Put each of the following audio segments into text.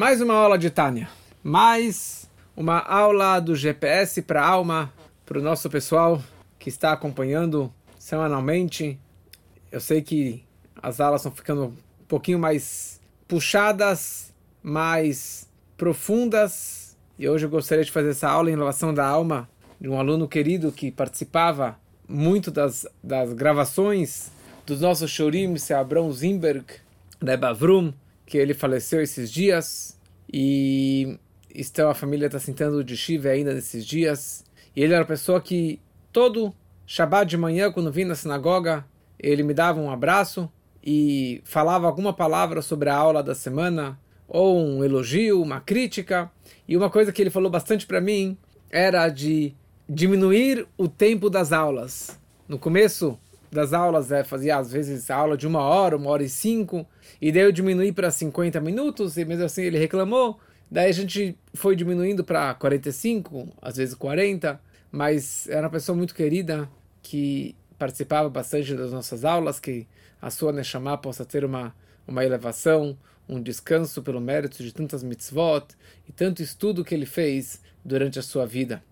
Mais uma aula de Tânia. Mais uma aula do GPS para alma, para o nosso pessoal que está acompanhando semanalmente. Eu sei que as aulas estão ficando um pouquinho mais puxadas, mais profundas. E hoje eu gostaria de fazer essa aula em relação da alma de um aluno querido que participava muito das, das gravações dos nossos Shurim, se Abrão Zimberg, da Bavrum, que ele faleceu esses dias e então a família está sentando de Shiva ainda nesses dias. E ele era uma pessoa que todo Shabbat de manhã, quando vinha na sinagoga, ele me dava um abraço e falava alguma palavra sobre a aula da semana, ou um elogio, uma crítica. E uma coisa que ele falou bastante para mim era de diminuir o tempo das aulas. No começo das aulas, é, fazia às vezes aula de uma hora, uma hora e cinco, e daí eu diminuí para 50 minutos, e mesmo assim ele reclamou. Daí a gente foi diminuindo para 45, às vezes 40, mas era uma pessoa muito querida que participava bastante das nossas aulas, que a sua Neshama possa ter uma, uma elevação, um descanso pelo mérito de tantas mitzvot e tanto estudo que ele fez durante a sua vida.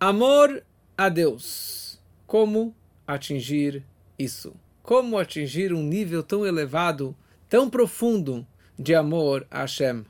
Amor a Deus. Como atingir isso? Como atingir um nível tão elevado, tão profundo de amor a Hashem?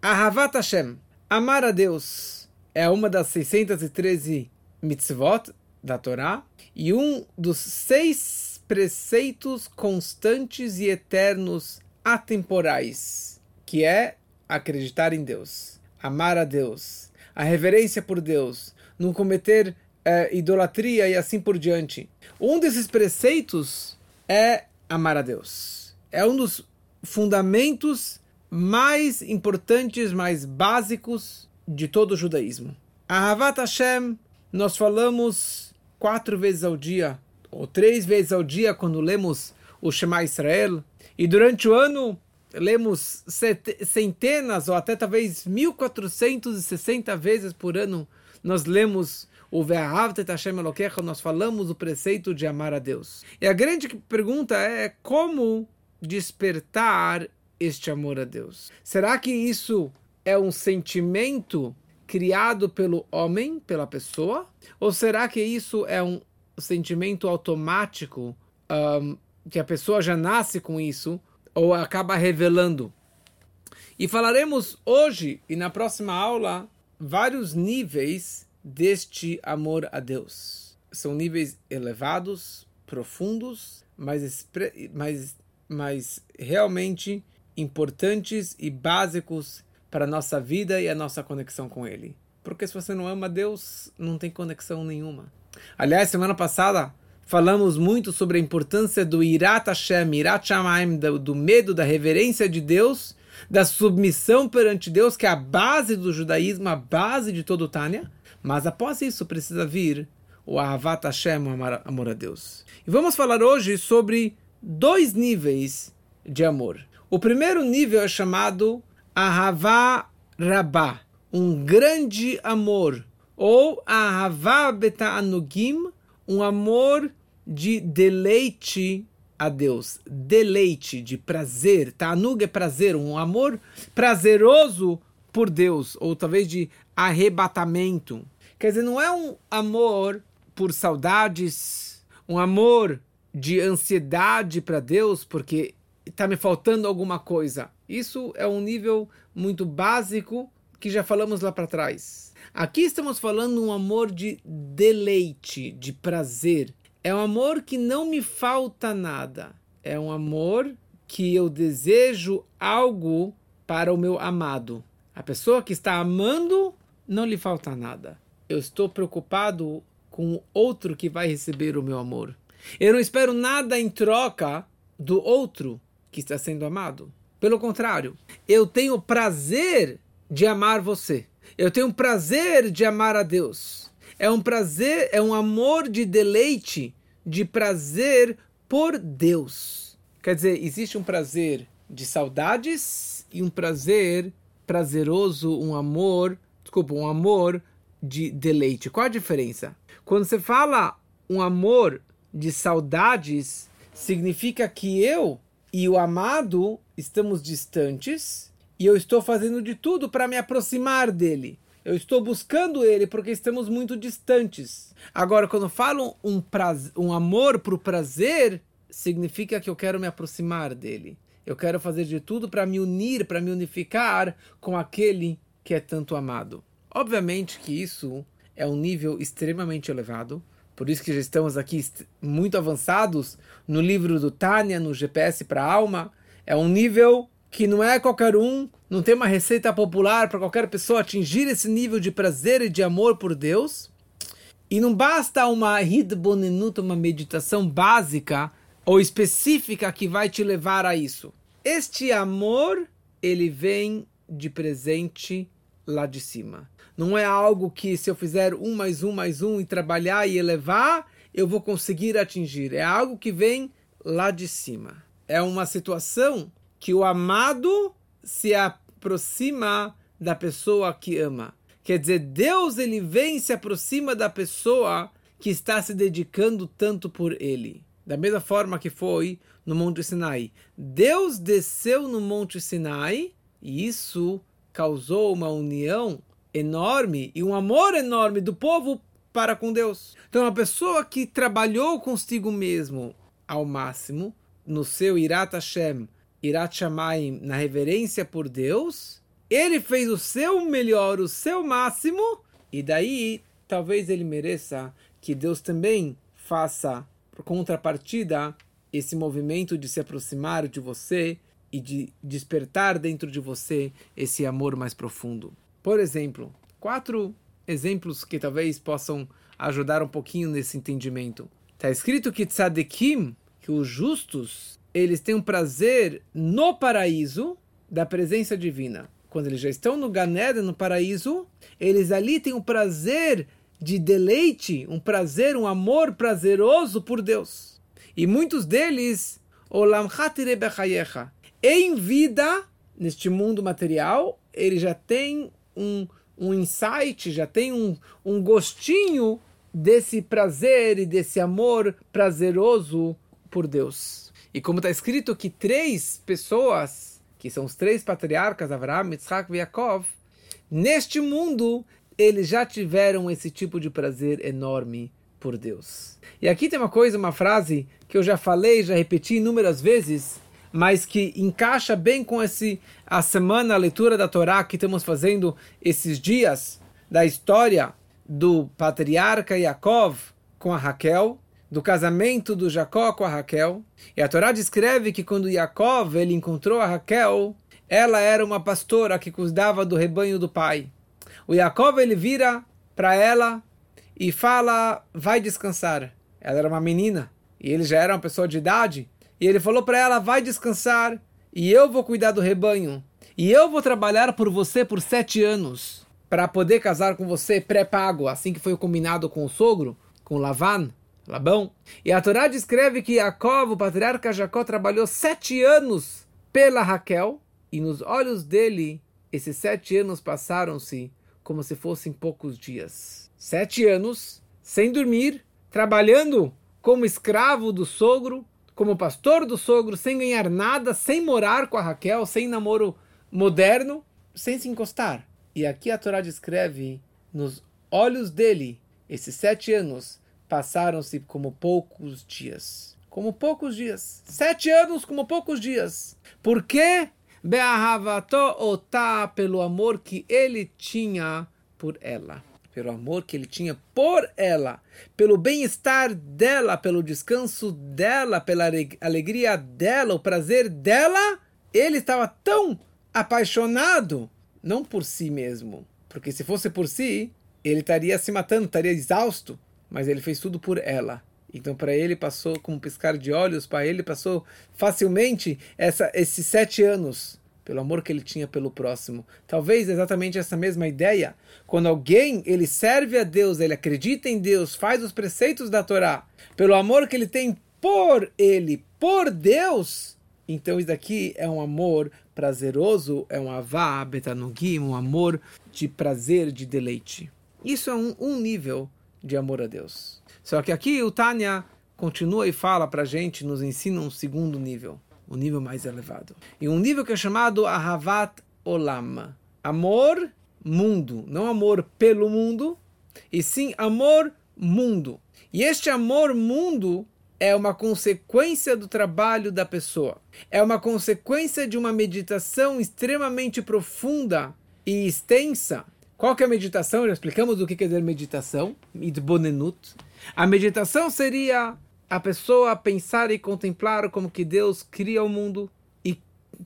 Ahavat Hashem, amar a Deus, é uma das 613 mitzvot da Torá e um dos seis preceitos constantes e eternos atemporais, que é acreditar em Deus, amar a Deus, a reverência por Deus, não cometer é, idolatria e assim por diante. Um desses preceitos é amar a Deus. É um dos fundamentos mais importantes, mais básicos de todo o judaísmo. Ahavat Hashem, nós falamos quatro vezes ao dia, ou três vezes ao dia, quando lemos o Shema Israel, e durante o ano lemos centenas ou até talvez 1460 vezes por ano nós lemos o nós falamos o preceito de amar a Deus. E a grande pergunta é como despertar este amor a Deus? Será que isso é um sentimento criado pelo homem, pela pessoa? Ou será que isso é um sentimento automático um, que a pessoa já nasce com isso ou acaba revelando? E falaremos hoje e na próxima aula vários níveis deste amor a Deus. São níveis elevados, profundos, mas, mas, mas realmente importantes e básicos para a nossa vida e a nossa conexão com Ele. Porque se você não ama Deus, não tem conexão nenhuma. Aliás, semana passada falamos muito sobre a importância do Irat Hashem, Irat Shamaim, do, do medo, da reverência de Deus da submissão perante Deus, que é a base do judaísmo, a base de todo o Tânia. Mas após isso precisa vir o Ahavat Hashem, o amor a Deus. E vamos falar hoje sobre dois níveis de amor. O primeiro nível é chamado Ahavá Rabá, um grande amor, ou Ahavá Beta'anugim, um amor de deleite a Deus, deleite, de prazer. Tanug é prazer, um amor prazeroso por Deus, ou talvez de arrebatamento. Quer dizer, não é um amor por saudades, um amor de ansiedade para Deus, porque está me faltando alguma coisa. Isso é um nível muito básico que já falamos lá para trás. Aqui estamos falando um amor de deleite, de prazer, é um amor que não me falta nada. É um amor que eu desejo algo para o meu amado. A pessoa que está amando não lhe falta nada. Eu estou preocupado com o outro que vai receber o meu amor. Eu não espero nada em troca do outro que está sendo amado. Pelo contrário, eu tenho prazer de amar você. Eu tenho prazer de amar a Deus. É um prazer, é um amor de deleite de prazer por Deus. Quer dizer, existe um prazer de saudades e um prazer prazeroso, um amor, desculpa, um amor de deleite. Qual a diferença? Quando você fala um amor de saudades, significa que eu e o amado estamos distantes e eu estou fazendo de tudo para me aproximar dele. Eu estou buscando ele porque estamos muito distantes. Agora, quando falo um, prazer, um amor para o prazer, significa que eu quero me aproximar dele. Eu quero fazer de tudo para me unir, para me unificar com aquele que é tanto amado. Obviamente que isso é um nível extremamente elevado. Por isso que já estamos aqui muito avançados no livro do Tânia, no GPS para a alma. É um nível que não é qualquer um, não tem uma receita popular para qualquer pessoa atingir esse nível de prazer e de amor por Deus. E não basta uma hidbonenut, uma meditação básica ou específica que vai te levar a isso. Este amor, ele vem de presente lá de cima. Não é algo que se eu fizer um mais um mais um e trabalhar e elevar, eu vou conseguir atingir. É algo que vem lá de cima. É uma situação que o amado se aproxima da pessoa que ama. Quer dizer, Deus ele vem e se aproxima da pessoa que está se dedicando tanto por ele. Da mesma forma que foi no Monte Sinai. Deus desceu no Monte Sinai e isso causou uma união enorme e um amor enorme do povo para com Deus. Então, uma pessoa que trabalhou consigo mesmo ao máximo, no seu Irat Hashem, Irat Shamayim, na reverência por Deus, ele fez o seu melhor, o seu máximo, e daí talvez ele mereça que Deus também faça, por contrapartida, esse movimento de se aproximar de você e de despertar dentro de você esse amor mais profundo. Por exemplo, quatro exemplos que talvez possam ajudar um pouquinho nesse entendimento. Está escrito que tzadikim, que os justos, eles têm um prazer no paraíso da presença divina. Quando eles já estão no Ganeda, no paraíso, eles ali têm um prazer de deleite, um prazer, um amor prazeroso por Deus. E muitos deles, Olam em vida, neste mundo material, ele já tem um, um insight, já tem um, um gostinho desse prazer e desse amor prazeroso por Deus. E como está escrito que três pessoas, que são os três patriarcas, Abraham, Yitzhak e Yaakov, neste mundo eles já tiveram esse tipo de prazer enorme por Deus. E aqui tem uma coisa, uma frase que eu já falei, já repeti inúmeras vezes, mas que encaixa bem com esse a semana, a leitura da Torá que estamos fazendo esses dias da história do patriarca Yaakov com a Raquel, do casamento do Jacó com a Raquel. E a Torá descreve que quando Yaakov ele encontrou a Raquel, ela era uma pastora que cuidava do rebanho do pai. O Yaakov ele vira para ela e fala: "Vai descansar". Ela era uma menina e ele já era uma pessoa de idade. E ele falou para ela: vai descansar e eu vou cuidar do rebanho. E eu vou trabalhar por você por sete anos para poder casar com você pré-pago, assim que foi combinado com o sogro, com Lavan, Labão. E a Torá descreve que Jacob, o patriarca Jacó, trabalhou sete anos pela Raquel e nos olhos dele esses sete anos passaram-se como se fossem poucos dias. Sete anos sem dormir, trabalhando como escravo do sogro, como pastor do sogro, sem ganhar nada, sem morar com a Raquel, sem namoro moderno, sem se encostar. E aqui a Torá descreve, nos olhos dele, esses sete anos passaram-se como poucos dias. Como poucos dias. Sete anos como poucos dias. Por quê? Be'ahavato otá, pelo amor que ele tinha por ela pelo amor que ele tinha por ela, pelo bem-estar dela, pelo descanso dela, pela alegria dela, o prazer dela, ele estava tão apaixonado, não por si mesmo, porque se fosse por si, ele estaria se matando, estaria exausto, mas ele fez tudo por ela. Então, para ele passou como piscar de olhos, para ele passou facilmente essa, esses sete anos pelo amor que ele tinha pelo próximo. Talvez exatamente essa mesma ideia. Quando alguém ele serve a Deus, ele acredita em Deus, faz os preceitos da Torá, pelo amor que ele tem por ele, por Deus, então isso daqui é um amor prazeroso, é um avá, betanugim, um amor de prazer, de deleite. Isso é um, um nível de amor a Deus. Só que aqui o Tânia continua e fala para gente, nos ensina um segundo nível um nível mais elevado. E um nível que é chamado Ahavat olam. Amor, mundo. Não amor pelo mundo, e sim amor, mundo. E este amor, mundo, é uma consequência do trabalho da pessoa. É uma consequência de uma meditação extremamente profunda e extensa. Qual que é a meditação? Já explicamos o que quer dizer meditação. Idbonenut. A meditação seria a pessoa pensar e contemplar como que Deus cria o mundo e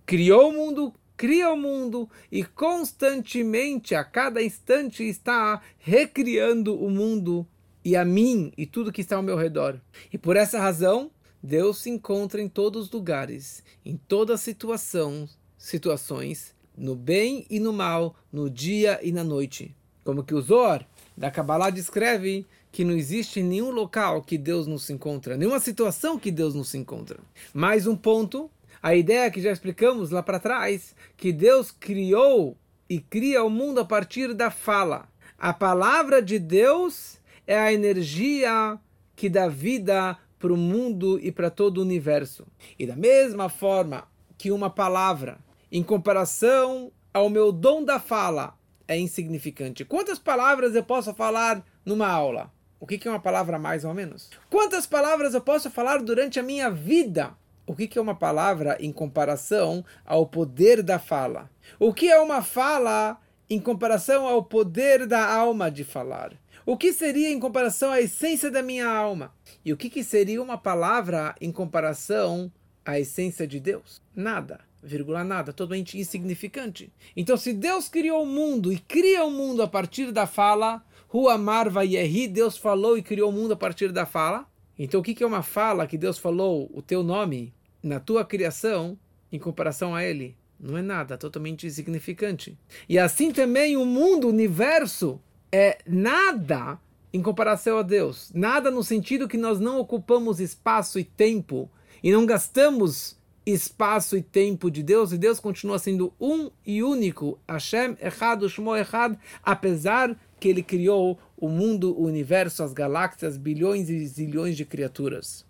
criou o mundo, cria o mundo e constantemente, a cada instante, está recriando o mundo e a mim e tudo que está ao meu redor. E por essa razão, Deus se encontra em todos os lugares, em todas situação, situações, no bem e no mal, no dia e na noite. Como que o Zohar da Kabbalah descreve que não existe nenhum local que Deus não se encontra, nenhuma situação que Deus não se encontra. Mais um ponto, a ideia que já explicamos lá para trás, que Deus criou e cria o mundo a partir da fala. A palavra de Deus é a energia que dá vida para o mundo e para todo o universo. E da mesma forma que uma palavra, em comparação ao meu dom da fala, é insignificante. Quantas palavras eu posso falar numa aula? O que é uma palavra mais ou menos? Quantas palavras eu posso falar durante a minha vida? O que é uma palavra em comparação ao poder da fala? O que é uma fala em comparação ao poder da alma de falar? O que seria em comparação à essência da minha alma? E o que, que seria uma palavra em comparação à essência de Deus? Nada, vírgula nada, totalmente insignificante. Então, se Deus criou o mundo e cria o mundo a partir da fala, Ruamar Vayehi, Deus falou e criou o mundo a partir da fala. Então, o que, que é uma fala que Deus falou o teu nome na tua criação em comparação a Ele? Não é nada, totalmente insignificante. E assim também o mundo, o universo, é nada em comparação a Deus. Nada no sentido que nós não ocupamos espaço e tempo e não gastamos espaço e tempo de Deus e Deus continua sendo um e único, Hashem Echad, Shmo Echad, apesar que ele criou o mundo, o universo, as galáxias, bilhões e zilhões de criaturas.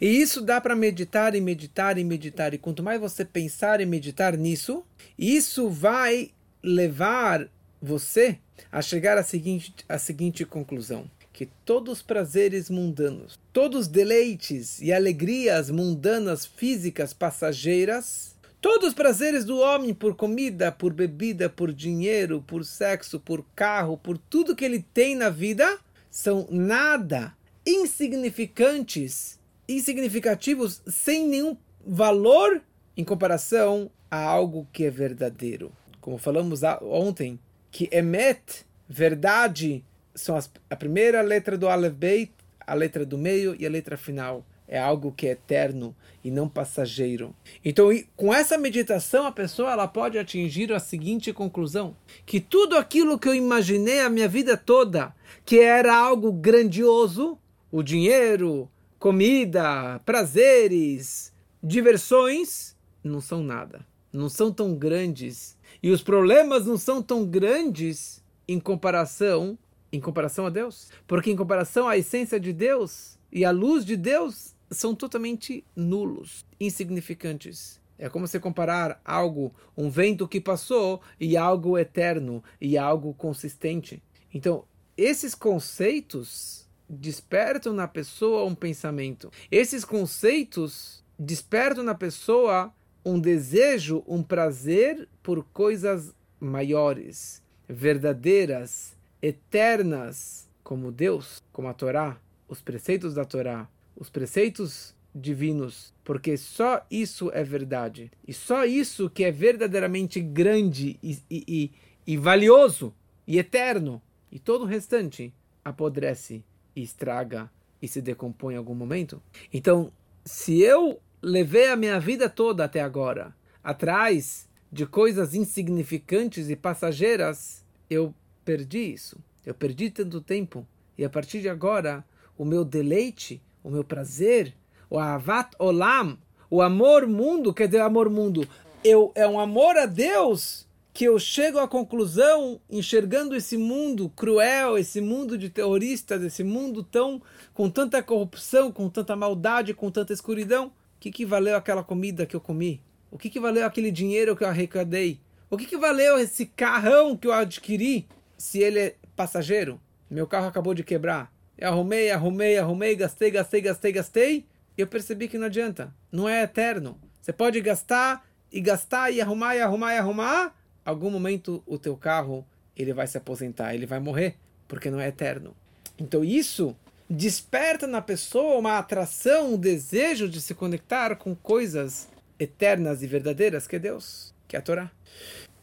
E isso dá para meditar e meditar e meditar. E quanto mais você pensar e meditar nisso, isso vai levar você a chegar à seguinte, à seguinte conclusão: que todos os prazeres mundanos, todos os deleites e alegrias mundanas físicas passageiras, todos os prazeres do homem por comida, por bebida, por dinheiro, por sexo, por carro, por tudo que ele tem na vida, são nada insignificantes, insignificativos, sem nenhum valor em comparação a algo que é verdadeiro. Como falamos ontem, que emet, verdade, são as, a primeira letra do Aleph Beit, a letra do meio e a letra final. É algo que é eterno e não passageiro. Então, com essa meditação, a pessoa ela pode atingir a seguinte conclusão: que tudo aquilo que eu imaginei a minha vida toda, que era algo grandioso, o dinheiro, comida, prazeres, diversões, não são nada. Não são tão grandes e os problemas não são tão grandes em comparação em comparação a Deus, porque em comparação à essência de Deus e à luz de Deus são totalmente nulos, insignificantes. É como se comparar algo, um vento que passou e algo eterno e algo consistente. Então, esses conceitos despertam na pessoa um pensamento. Esses conceitos despertam na pessoa um desejo, um prazer por coisas maiores, verdadeiras, eternas, como Deus, como a Torá, os preceitos da Torá, os preceitos divinos, porque só isso é verdade. E só isso que é verdadeiramente grande e, e, e, e valioso e eterno. E todo o restante apodrece e estraga e se decompõe em algum momento. Então, se eu levei a minha vida toda até agora atrás de coisas insignificantes e passageiras, eu perdi isso. Eu perdi tanto tempo. E a partir de agora, o meu deleite, o meu prazer, o avat olam, o amor mundo, quer dizer, amor mundo, eu, é um amor a Deus que eu chego à conclusão, enxergando esse mundo cruel, esse mundo de terroristas, esse mundo tão com tanta corrupção, com tanta maldade, com tanta escuridão, que, que valeu aquela comida que eu comi? O que, que valeu aquele dinheiro que eu arrecadei? O O que, que valeu esse carrão que eu adquiri se ele é passageiro? Meu carro acabou de quebrar. Eu arrumei, arrumei, arrumei, gastei, gastei, gastei, gastei. E eu percebi que não adianta. Não é eterno. Você pode gastar e gastar e arrumar e arrumar e arrumar. Algum momento o teu carro ele vai se aposentar, ele vai morrer, porque não é eterno. Então isso desperta na pessoa uma atração, um desejo de se conectar com coisas eternas e verdadeiras que é Deus, que é a Torá.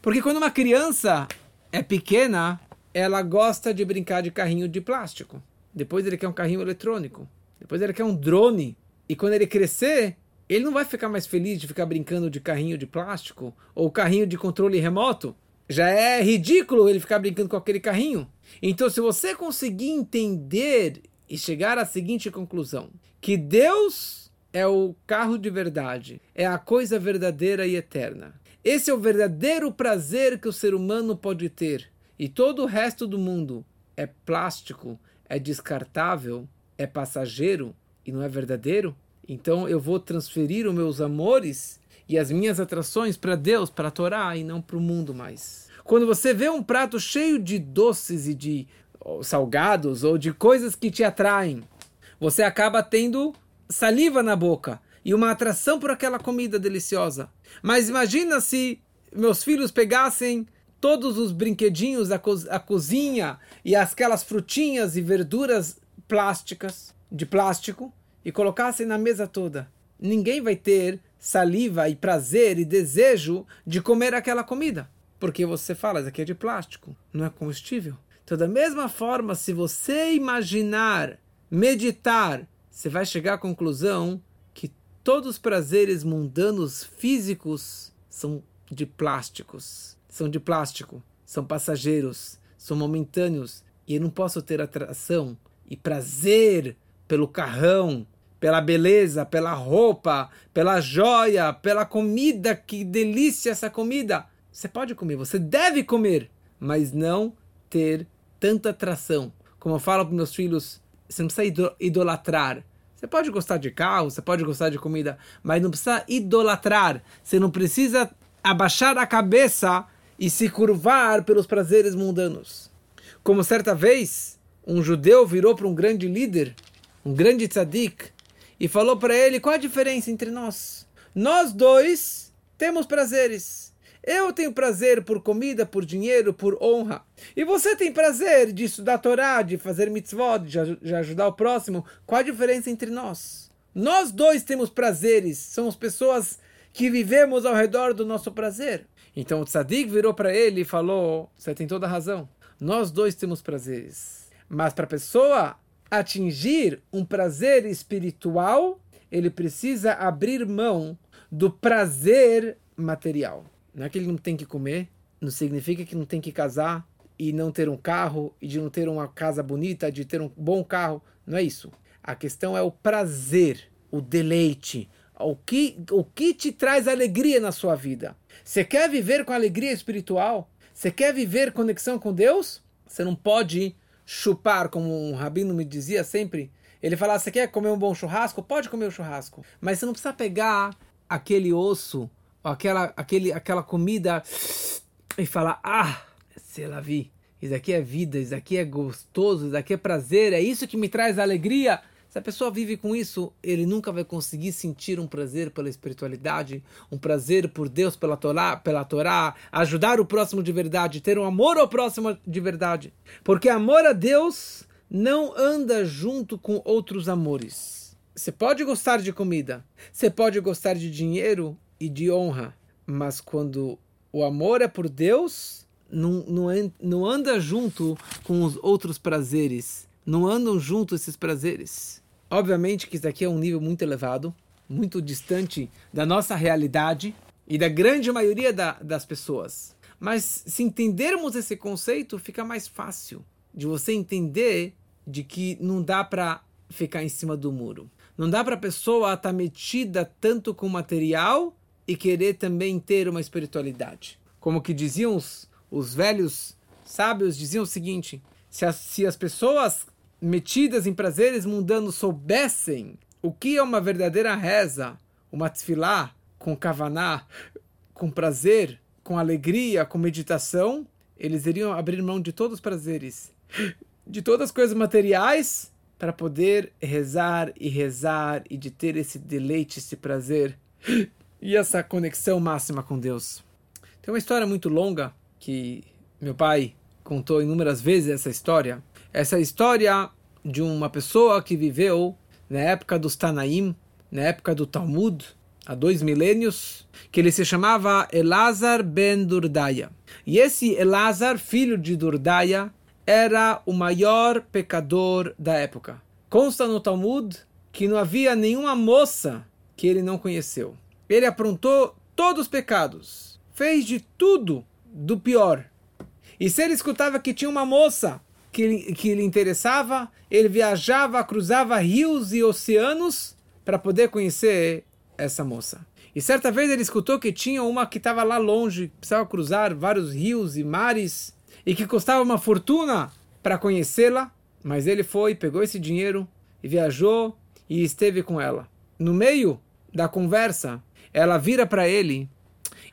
Porque quando uma criança é pequena, ela gosta de brincar de carrinho de plástico. Depois ele quer um carrinho eletrônico. Depois ele quer um drone. E quando ele crescer, ele não vai ficar mais feliz de ficar brincando de carrinho de plástico ou carrinho de controle remoto. Já é ridículo ele ficar brincando com aquele carrinho. Então, se você conseguir entender e chegar à seguinte conclusão: que Deus é o carro de verdade, é a coisa verdadeira e eterna. Esse é o verdadeiro prazer que o ser humano pode ter. E todo o resto do mundo é plástico, é descartável, é passageiro e não é verdadeiro. Então eu vou transferir os meus amores e as minhas atrações para Deus, para a Torá e não para o mundo mais. Quando você vê um prato cheio de doces e de salgados ou de coisas que te atraem, você acaba tendo saliva na boca e uma atração por aquela comida deliciosa. Mas imagina se meus filhos pegassem todos os brinquedinhos da co a cozinha e aquelas frutinhas e verduras plásticas, de plástico, e colocassem na mesa toda. Ninguém vai ter saliva e prazer e desejo de comer aquela comida. Porque você fala, isso aqui é de plástico, não é combustível. Então, da mesma forma, se você imaginar, meditar, você vai chegar à conclusão que todos os prazeres mundanos físicos são de plásticos, são de plástico, são passageiros, são momentâneos, e eu não posso ter atração e prazer pelo carrão, pela beleza, pela roupa, pela joia, pela comida, que delícia essa comida. Você pode comer, você deve comer, mas não ter tanta atração. Como eu falo para meus filhos, você não precisa idolatrar. Você pode gostar de carro, você pode gostar de comida, mas não precisa idolatrar. Você não precisa abaixar a cabeça e se curvar pelos prazeres mundanos. Como certa vez, um judeu virou para um grande líder, um grande tzadik, e falou para ele qual a diferença entre nós. Nós dois temos prazeres. Eu tenho prazer por comida, por dinheiro, por honra. E você tem prazer de estudar Torá, de fazer mitzvot, de, ajudar o próximo. Qual a diferença entre nós? Nós dois temos prazeres. Somos pessoas que vivemos ao redor do nosso prazer. Então o tzadik virou para ele e falou: Você tem toda a razão. Nós dois temos prazeres. Mas para a pessoa atingir um prazer espiritual, ele precisa abrir mão do prazer material. Não é que ele não tem que comer, não significa que não tem que casar e não ter um carro e de não ter uma casa bonita, de ter um bom carro. Não é isso. A questão é o prazer, o deleite, o que, o que te traz alegria na sua vida. Você quer viver com alegria espiritual? Você quer viver conexão com Deus? Você não pode chupar, como um rabino me dizia sempre. Ele falava: Você quer comer um bom churrasco? Pode comer o churrasco. Mas você não precisa pegar aquele osso aquela, aquele, aquela comida e falar, ah, sei lá, vi, isso aqui é vida, isso aqui é gostoso, isso aqui é prazer, é isso que me traz alegria. Se a pessoa vive com isso, ele nunca vai conseguir sentir um prazer pela espiritualidade, um prazer por Deus, pela Torá, pela Torá, ajudar o próximo de verdade, ter um amor ao próximo de verdade. Porque amor a Deus não anda junto com outros amores. Você pode gostar de comida, você pode gostar de dinheiro e de honra. Mas quando o amor é por Deus, não, não, não anda junto com os outros prazeres. Não andam junto esses prazeres. Obviamente que isso aqui é um nível muito elevado, muito distante da nossa realidade e da grande maioria da, das pessoas. Mas se entendermos esse conceito, fica mais fácil de você entender de que não dá para ficar em cima do muro. Não dá para a pessoa estar tá metida tanto com material e querer também ter uma espiritualidade. Como que diziam os, os velhos sábios, diziam o seguinte, se as, se as pessoas metidas em prazeres mundanos soubessem o que é uma verdadeira reza, uma tefilá com kavaná, com prazer, com alegria, com meditação, eles iriam abrir mão de todos os prazeres, de todas as coisas materiais, para poder rezar e rezar e de ter esse deleite, esse prazer e essa conexão máxima com Deus. Tem uma história muito longa que meu pai contou inúmeras vezes essa história. Essa história de uma pessoa que viveu na época dos Tanaim, na época do Talmud, há dois milênios, que ele se chamava Elazar ben Durdaya. E esse Elazar, filho de Durdaya, era o maior pecador da época. Consta no Talmud que não havia nenhuma moça que ele não conheceu. Ele aprontou todos os pecados, fez de tudo do pior. E se ele escutava que tinha uma moça que, que lhe interessava, ele viajava, cruzava rios e oceanos para poder conhecer essa moça. E certa vez ele escutou que tinha uma que estava lá longe, precisava cruzar vários rios e mares, e que custava uma fortuna para conhecê-la, mas ele foi, pegou esse dinheiro e viajou e esteve com ela. No meio da conversa, ela vira para ele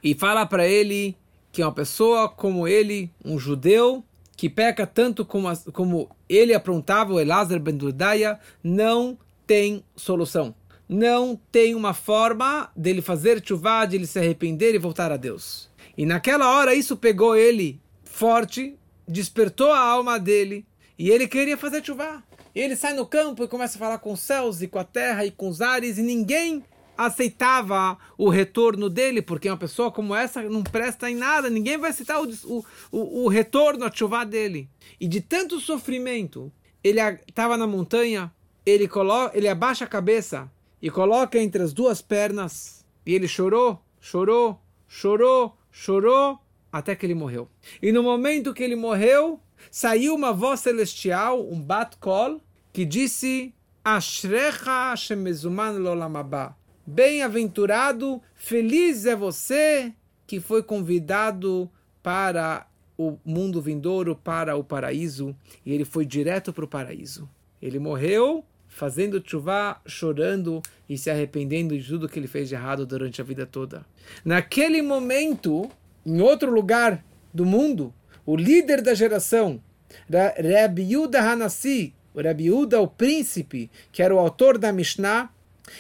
e fala para ele que uma pessoa como ele, um judeu, que peca tanto como, como ele aprontava, o Elazar ben Dudaya, não tem solução não tem uma forma dele fazer chuva, de ele se arrepender e voltar a Deus. E naquela hora isso pegou ele forte, despertou a alma dele e ele queria fazer chuva. Ele sai no campo e começa a falar com os céus e com a terra e com os ares e ninguém aceitava o retorno dele, porque uma pessoa como essa não presta em nada, ninguém vai aceitar o, o, o retorno, a chuva dele. E de tanto sofrimento, ele estava na montanha, ele, coloca, ele abaixa a cabeça e coloca entre as duas pernas. E ele chorou, chorou, chorou, chorou, até que ele morreu. E no momento que ele morreu, saiu uma voz celestial, um bat kol, que disse: Ashrecha shemezuman lolamabá. Bem-aventurado, feliz é você que foi convidado para o mundo vindouro, para o paraíso, e ele foi direto para o paraíso. Ele morreu fazendo chuva, chorando e se arrependendo de tudo que ele fez de errado durante a vida toda. Naquele momento, em outro lugar do mundo, o líder da geração, Rabbi Yuda Hanassi, o Rabbi Yuda, o príncipe, que era o autor da Mishnah,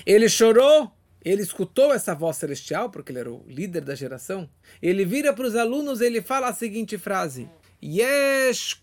ele chorou, ele escutou essa voz celestial, porque ele era o líder da geração. Ele vira para os alunos e ele fala a seguinte frase: Yesh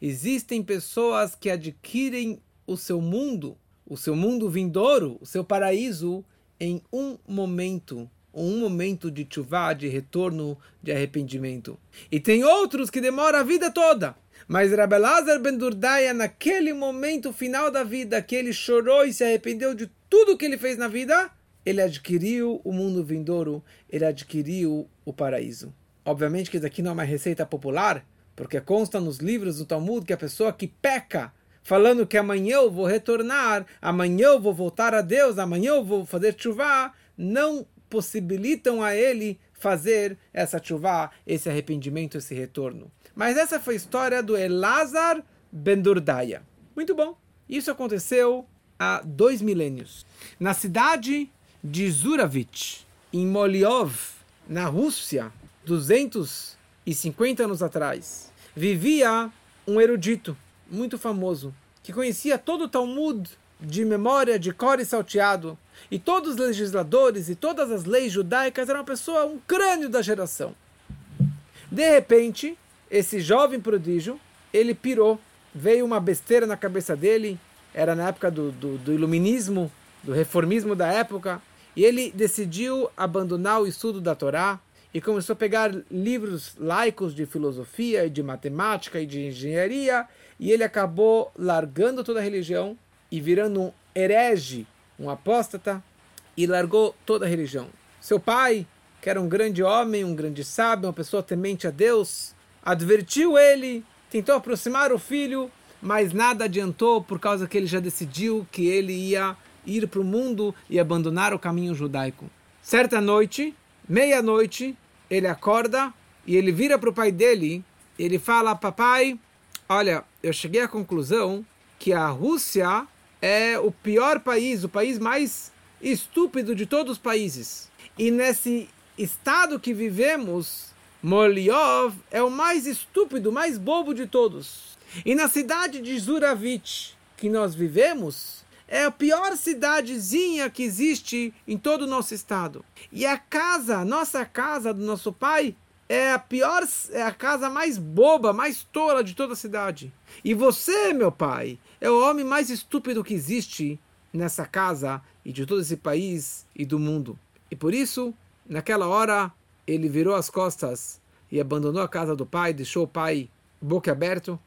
Existem pessoas que adquirem o seu mundo, o seu mundo vindouro, o seu paraíso, em um momento, um momento de chuva, de retorno, de arrependimento. E tem outros que demoram a vida toda. Mas Rabelazar ben Durdaya, naquele momento final da vida, que ele chorou e se arrependeu de tudo que ele fez na vida, ele adquiriu o mundo vindouro, ele adquiriu o paraíso. Obviamente que isso aqui não é uma receita popular, porque consta nos livros do Talmud que a pessoa que peca, falando que amanhã eu vou retornar, amanhã eu vou voltar a Deus, amanhã eu vou fazer chuva, não possibilitam a ele fazer essa chuva, esse arrependimento, esse retorno. Mas essa foi a história do Elazar ben Durdaya. Muito bom. Isso aconteceu há dois milênios. Na cidade de Zuravich, em Moliov, na Rússia, 250 anos atrás vivia um erudito muito famoso que conhecia todo o Talmud de memória, de cor e salteado, e todos os legisladores e todas as leis judaicas era uma pessoa, um crânio da geração. De repente, esse jovem prodígio, ele pirou, veio uma besteira na cabeça dele, era na época do, do, do iluminismo, do reformismo da época, e ele decidiu abandonar o estudo da Torá, e começou a pegar livros laicos de filosofia e de matemática e de engenharia, e ele acabou largando toda a religião e virando um herege, um apóstata, e largou toda a religião. Seu pai, que era um grande homem, um grande sábio, uma pessoa temente a Deus, advertiu ele, tentou aproximar o filho, mas nada adiantou por causa que ele já decidiu que ele ia ir para o mundo e abandonar o caminho judaico. Certa noite, meia-noite, ele acorda e ele vira para o pai dele, ele fala, papai, olha, eu cheguei à conclusão que a Rússia é o pior país, o país mais estúpido de todos os países. E nesse estado que vivemos, Moliov é o mais estúpido, mais bobo de todos. E na cidade de Zuravit, que nós vivemos, é a pior cidadezinha que existe em todo o nosso estado. E a casa, nossa casa do nosso pai, é a pior, é a casa mais boba, mais tola de toda a cidade. E você, meu pai, é o homem mais estúpido que existe nessa casa e de todo esse país e do mundo. E por isso, naquela hora, ele virou as costas e abandonou a casa do pai, deixou o pai boca aberto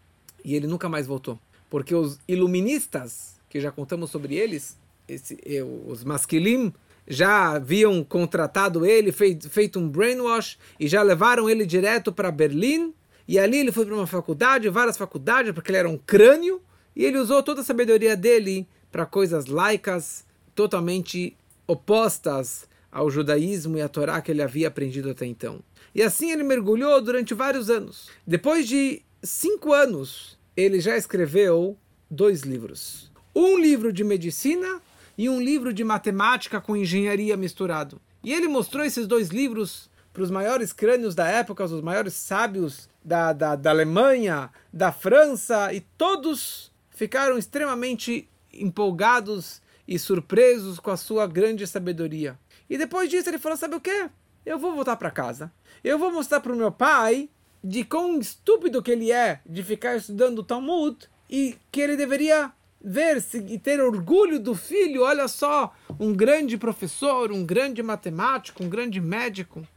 e ele nunca mais voltou. Porque os iluministas, que já contamos sobre eles, esse, eh, os masquilim, já haviam contratado ele, feito, feito um brainwash e já levaram ele direto para Berlim. E ali ele foi para uma faculdade, várias faculdades, porque ele era um crânio. E ele usou toda a sabedoria dele para coisas laicas, totalmente opostas ao judaísmo e à Torá que ele havia aprendido até então. E assim ele mergulhou durante vários anos. Depois de cinco anos, ele já escreveu dois livros. Um livro de medicina e um livro de matemática com engenharia misturado. E ele mostrou esses dois livros para os maiores crânios da época, os maiores sábios da, da, da Alemanha, da França, e todos ficaram extremamente empolgados e surpresos com a sua grande sabedoria. E depois disso ele falou: Sabe o que? Eu vou voltar para casa. Eu vou mostrar para o meu pai de quão estúpido que ele é de ficar estudando Talmud e que ele deveria ver e ter orgulho do filho, olha só, um grande professor, um grande matemático, um grande médico.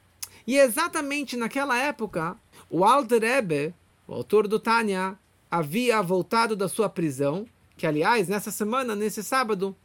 E exatamente naquela época, o Alter Ebe, o autor do Tânia, havia voltado da sua prisão, que aliás, nessa semana, nesse sábado,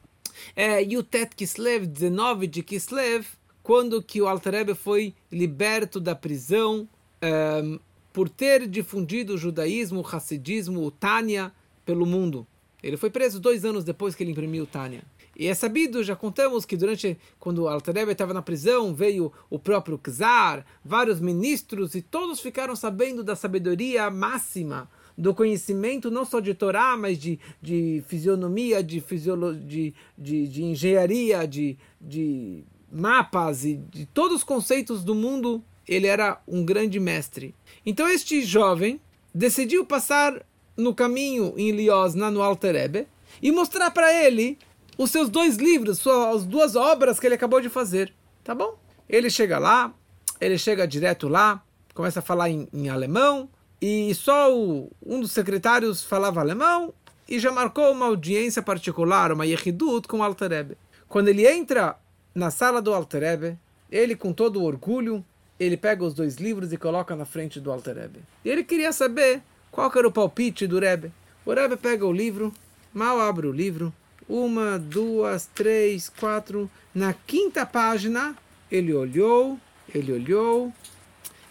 é Yutet Kislev, 19 de Kislev, quando que o Alter Ebe foi liberto da prisão ehm, por ter difundido o judaísmo, o hassidismo, o Tânia pelo mundo. Ele foi preso dois anos depois que ele imprimiu Tânia. E é sabido, já contamos, que durante, quando Altareb estava na prisão, veio o próprio Czar, vários ministros, e todos ficaram sabendo da sabedoria máxima, do conhecimento não só de Torá, mas de, de fisionomia, de, fisiolo, de, de, de engenharia, de, de mapas e de todos os conceitos do mundo. Ele era um grande mestre. Então este jovem decidiu passar no caminho em Liosna, no Alter Ebe, e mostrar para ele os seus dois livros, suas duas obras que ele acabou de fazer. Tá bom? Ele chega lá, ele chega direto lá, começa a falar em, em alemão, e só o, um dos secretários falava alemão, e já marcou uma audiência particular, uma yechidut com o Alter Ebe. Quando ele entra na sala do Alter Ebe, ele com todo orgulho, ele pega os dois livros e coloca na frente do Alter Ebe. E ele queria saber qual que era o palpite do Rebbe? O Rebbe pega o livro, mal abre o livro, uma, duas, três, quatro. Na quinta página, ele olhou, ele olhou,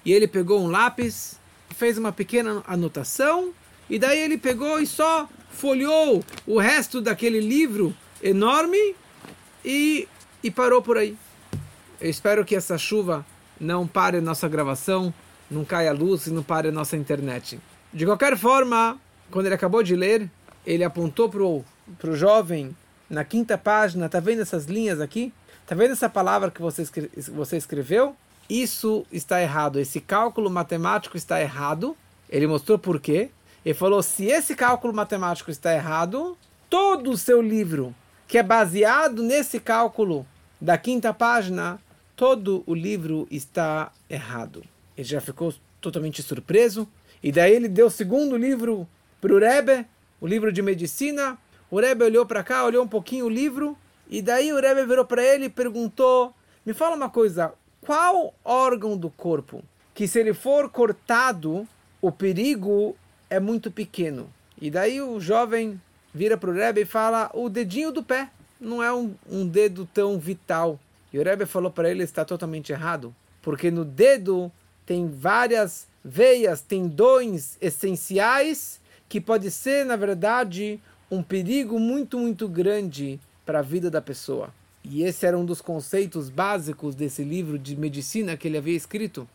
e ele pegou um lápis, fez uma pequena anotação, e daí ele pegou e só folheou o resto daquele livro enorme e, e parou por aí. Eu espero que essa chuva não pare nossa gravação, não caia a luz e não pare a nossa internet. De qualquer forma, quando ele acabou de ler, ele apontou para o jovem na quinta página, tá vendo essas linhas aqui? Tá vendo essa palavra que você, você escreveu? Isso está errado, esse cálculo matemático está errado. Ele mostrou por quê. Ele falou: se esse cálculo matemático está errado, todo o seu livro, que é baseado nesse cálculo da quinta página, todo o livro está errado. Ele já ficou totalmente surpreso. E daí ele deu o segundo livro para o Rebbe, o livro de medicina. O Rebbe olhou para cá, olhou um pouquinho o livro, e daí o Rebbe virou para ele e perguntou: Me fala uma coisa, qual órgão do corpo que, se ele for cortado, o perigo é muito pequeno? E daí o jovem vira para o Rebbe e fala: O dedinho do pé não é um, um dedo tão vital. E o Rebbe falou para ele: Está totalmente errado, porque no dedo tem várias veias, tendões essenciais que pode ser, na verdade, um perigo muito, muito grande para a vida da pessoa. E esse era um dos conceitos básicos desse livro de medicina que ele havia escrito.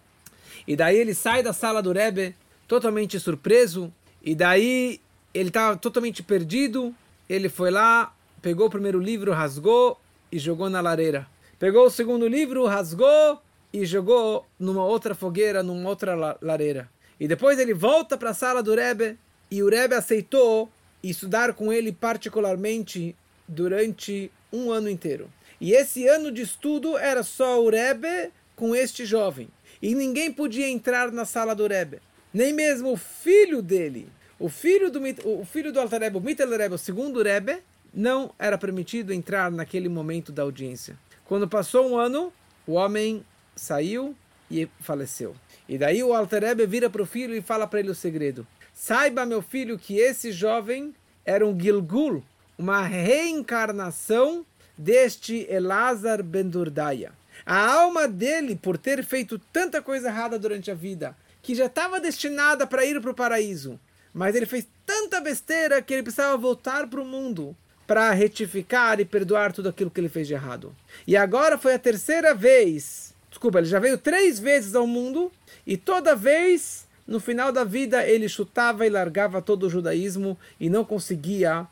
E daí ele sai da sala do Rebbe totalmente surpreso, e daí ele estava totalmente perdido. Ele foi lá, pegou o primeiro livro, rasgou e jogou na lareira. Pegou o segundo livro, rasgou e jogou numa outra fogueira, numa outra lareira. E depois ele volta para a sala do Rebbe e o Rebbe aceitou estudar com ele particularmente durante um ano inteiro. E esse ano de estudo era só o Rebbe com este jovem. E ninguém podia entrar na sala do Rebbe. Nem mesmo o filho dele, o filho do, o filho do Alter Rebbe, o Mittel Rebbe, o segundo Rebbe, não era permitido entrar naquele momento da audiência. Quando passou um ano, o homem saiu e faleceu. E daí o Alter Rebbe vira para o filho e fala para ele o segredo. Saiba, meu filho, que esse jovem era um Gilgul, uma reencarnação deste Elazar Ben Durdaya. A alma dele, por ter feito tanta coisa errada durante a vida, que já estava destinada para ir para o paraíso, mas ele fez tanta besteira que ele precisava voltar para o mundo para retificar e perdoar tudo aquilo que ele fez de errado. E agora foi a terceira vez, desculpa, ele já veio três vezes ao mundo e toda vez no final da vida ele chutava e largava todo o judaísmo e não conseguia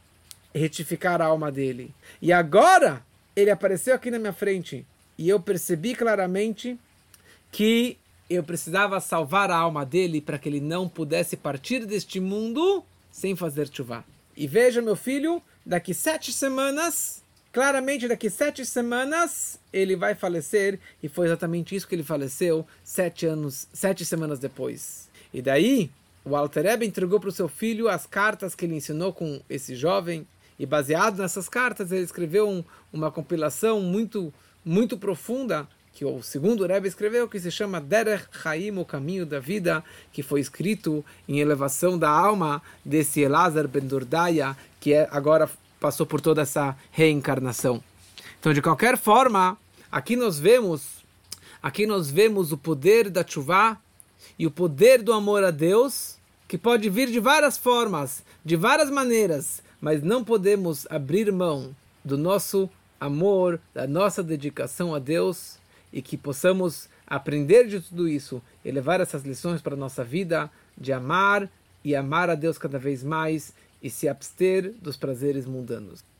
retificar a alma dele. E agora ele apareceu aqui na minha frente e eu percebi claramente que eu precisava salvar a alma dele para que ele não pudesse partir deste mundo sem fazer chuva. E veja, meu filho, daqui sete semanas, claramente daqui sete semanas, ele vai falecer. E foi exatamente isso que ele faleceu sete anos, sete semanas depois. E daí, o Alter Rebbe entregou para o seu filho as cartas que ele ensinou com esse jovem. E baseado nessas cartas, ele escreveu um, uma compilação muito, muito profunda que o segundo Rebbe escreveu, que se chama Derech Chaim, o caminho da vida, que foi escrito em elevação da alma desse Elazar Ben Durdaya, que é, agora passou por toda essa reencarnação. Então, de qualquer forma, aqui nós vemos, aqui nós vemos o poder da chuva e o poder do amor a Deus, que pode vir de várias formas, de várias maneiras, mas não podemos abrir mão do nosso amor, da nossa dedicação a Deus e que possamos aprender de tudo isso e levar essas lições para a nossa vida de amar e amar a Deus cada vez mais e se abster dos prazeres mundanos.